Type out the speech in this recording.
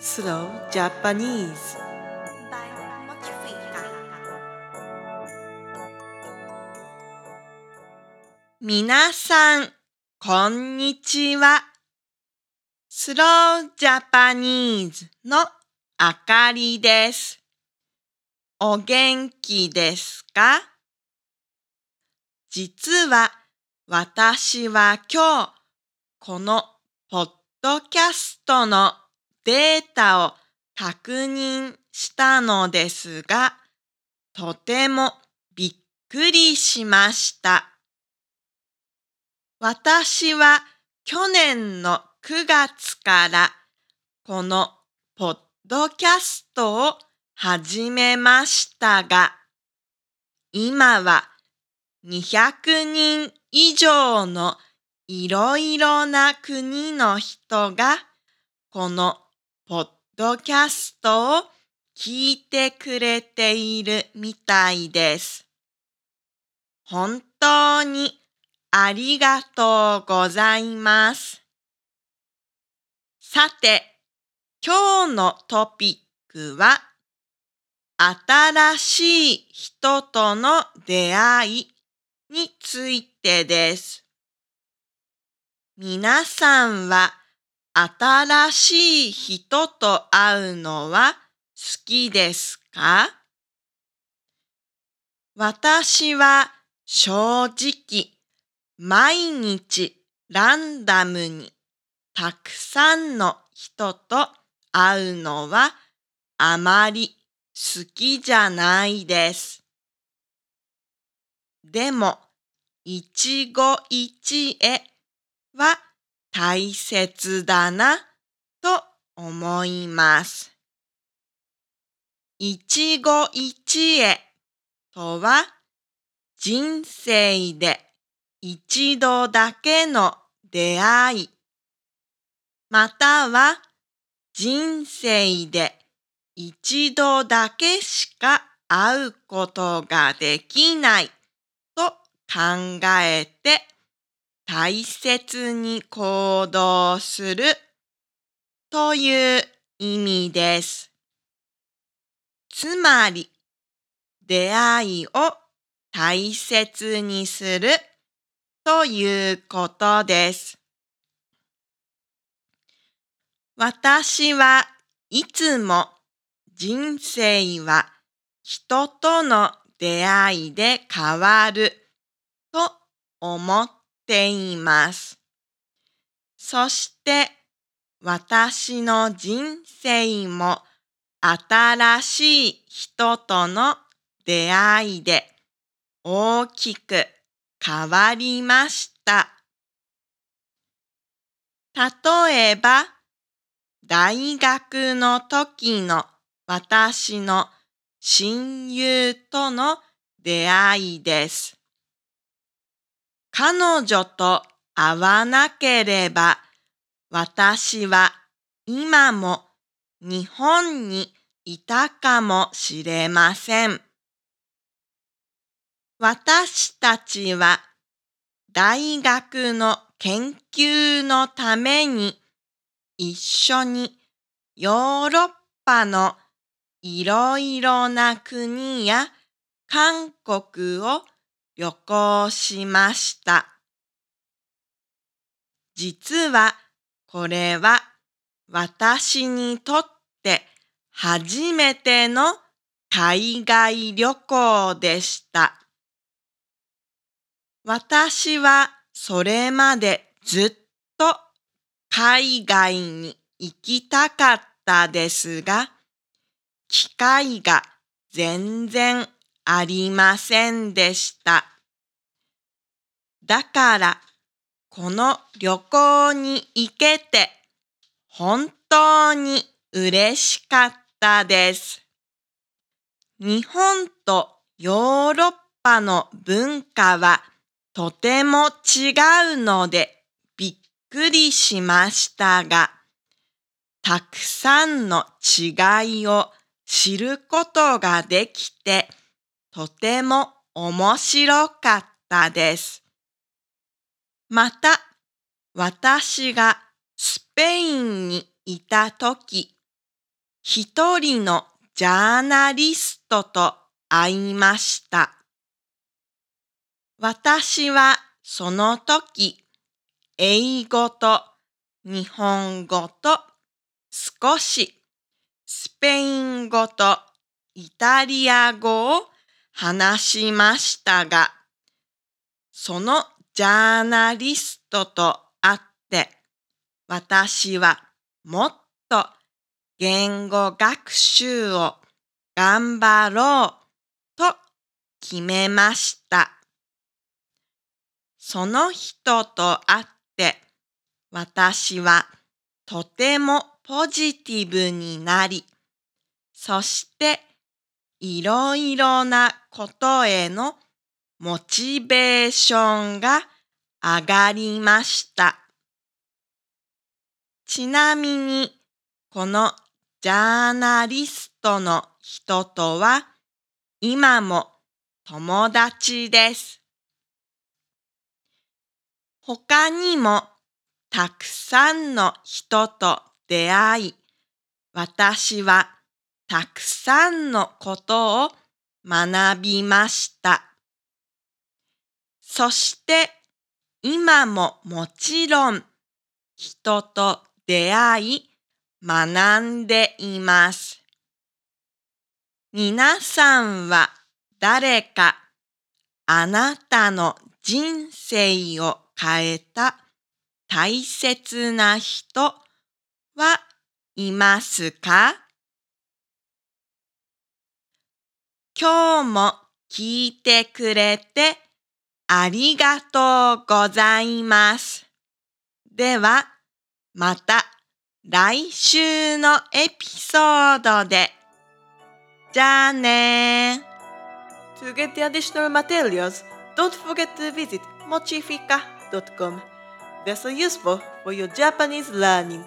Slow Japanese みなさん、こんにちは。スロージャパニーズのあかりです。お元気ですか実は私は今日このポッドキャストのデータを確認したのですが、とてもびっくりしました。私は去年の9月からこのポッドキャストを始めましたが、今は200人以上のいろいろな国の人がこのポッドキャストを聞いてくれているみたいです。本当にありがとうございます。さて、今日のトピックは、新しい人との出会いについてです。皆さんは新しい人と会うのは好きですか？私は正直毎日ランダムにたくさんの人と会うのはあまり好きじゃないです。でも一期一会は大切だなと思います。一期一会とは人生で一度だけの出会いまたは人生で一度だけしか会うことができないと考えて大切に行動するという意味です。つまり、出会いを大切にするということです。私はいつも人生は人との出会いで変わると思ってっています。そして私の人生も新しい人との出会いで大きく変わりました。例えば、大学の時の私の親友との出会いです。彼女と会わなければ私は今も日本にいたかもしれません。私たちは大学の研究のために一緒にヨーロッパのいろいろな国や韓国を旅行しました。実はこれは私にとって初めての海外旅行でした。私はそれまでずっと海外に行きたかったですが、機会が全然ありませんでした。だから、この旅行に行けて本当に嬉しかったです。日本とヨーロッパの文化はとても違うのでびっくりしましたが、たくさんの違いを知ることができてとても面白かったです。また、私がスペインにいたとき、一人のジャーナリストと会いました。私はその時、英語と日本語と少しスペイン語とイタリア語を話しましたが、そのジャーナリストと会って、私はもっと言語学習を頑張ろうと決めました。その人と会って私はとてもポジティブになり、そしていろいろなことへのモチベーションが上がりました。ちなみに、このジャーナリストの人とは今も友達です。他にもたくさんの人と出会い、私はたくさんのことを学びました。そして今ももちろん人と出会い学んでいます。皆さんは誰かあなたの人生を変えた大切な人はいますか？今日も聞いてくれてありがとうございます。では、また来週のエピソードで。じゃあね To get the additional materials, don't forget to visit mochifica.com. They're so useful for your Japanese learning.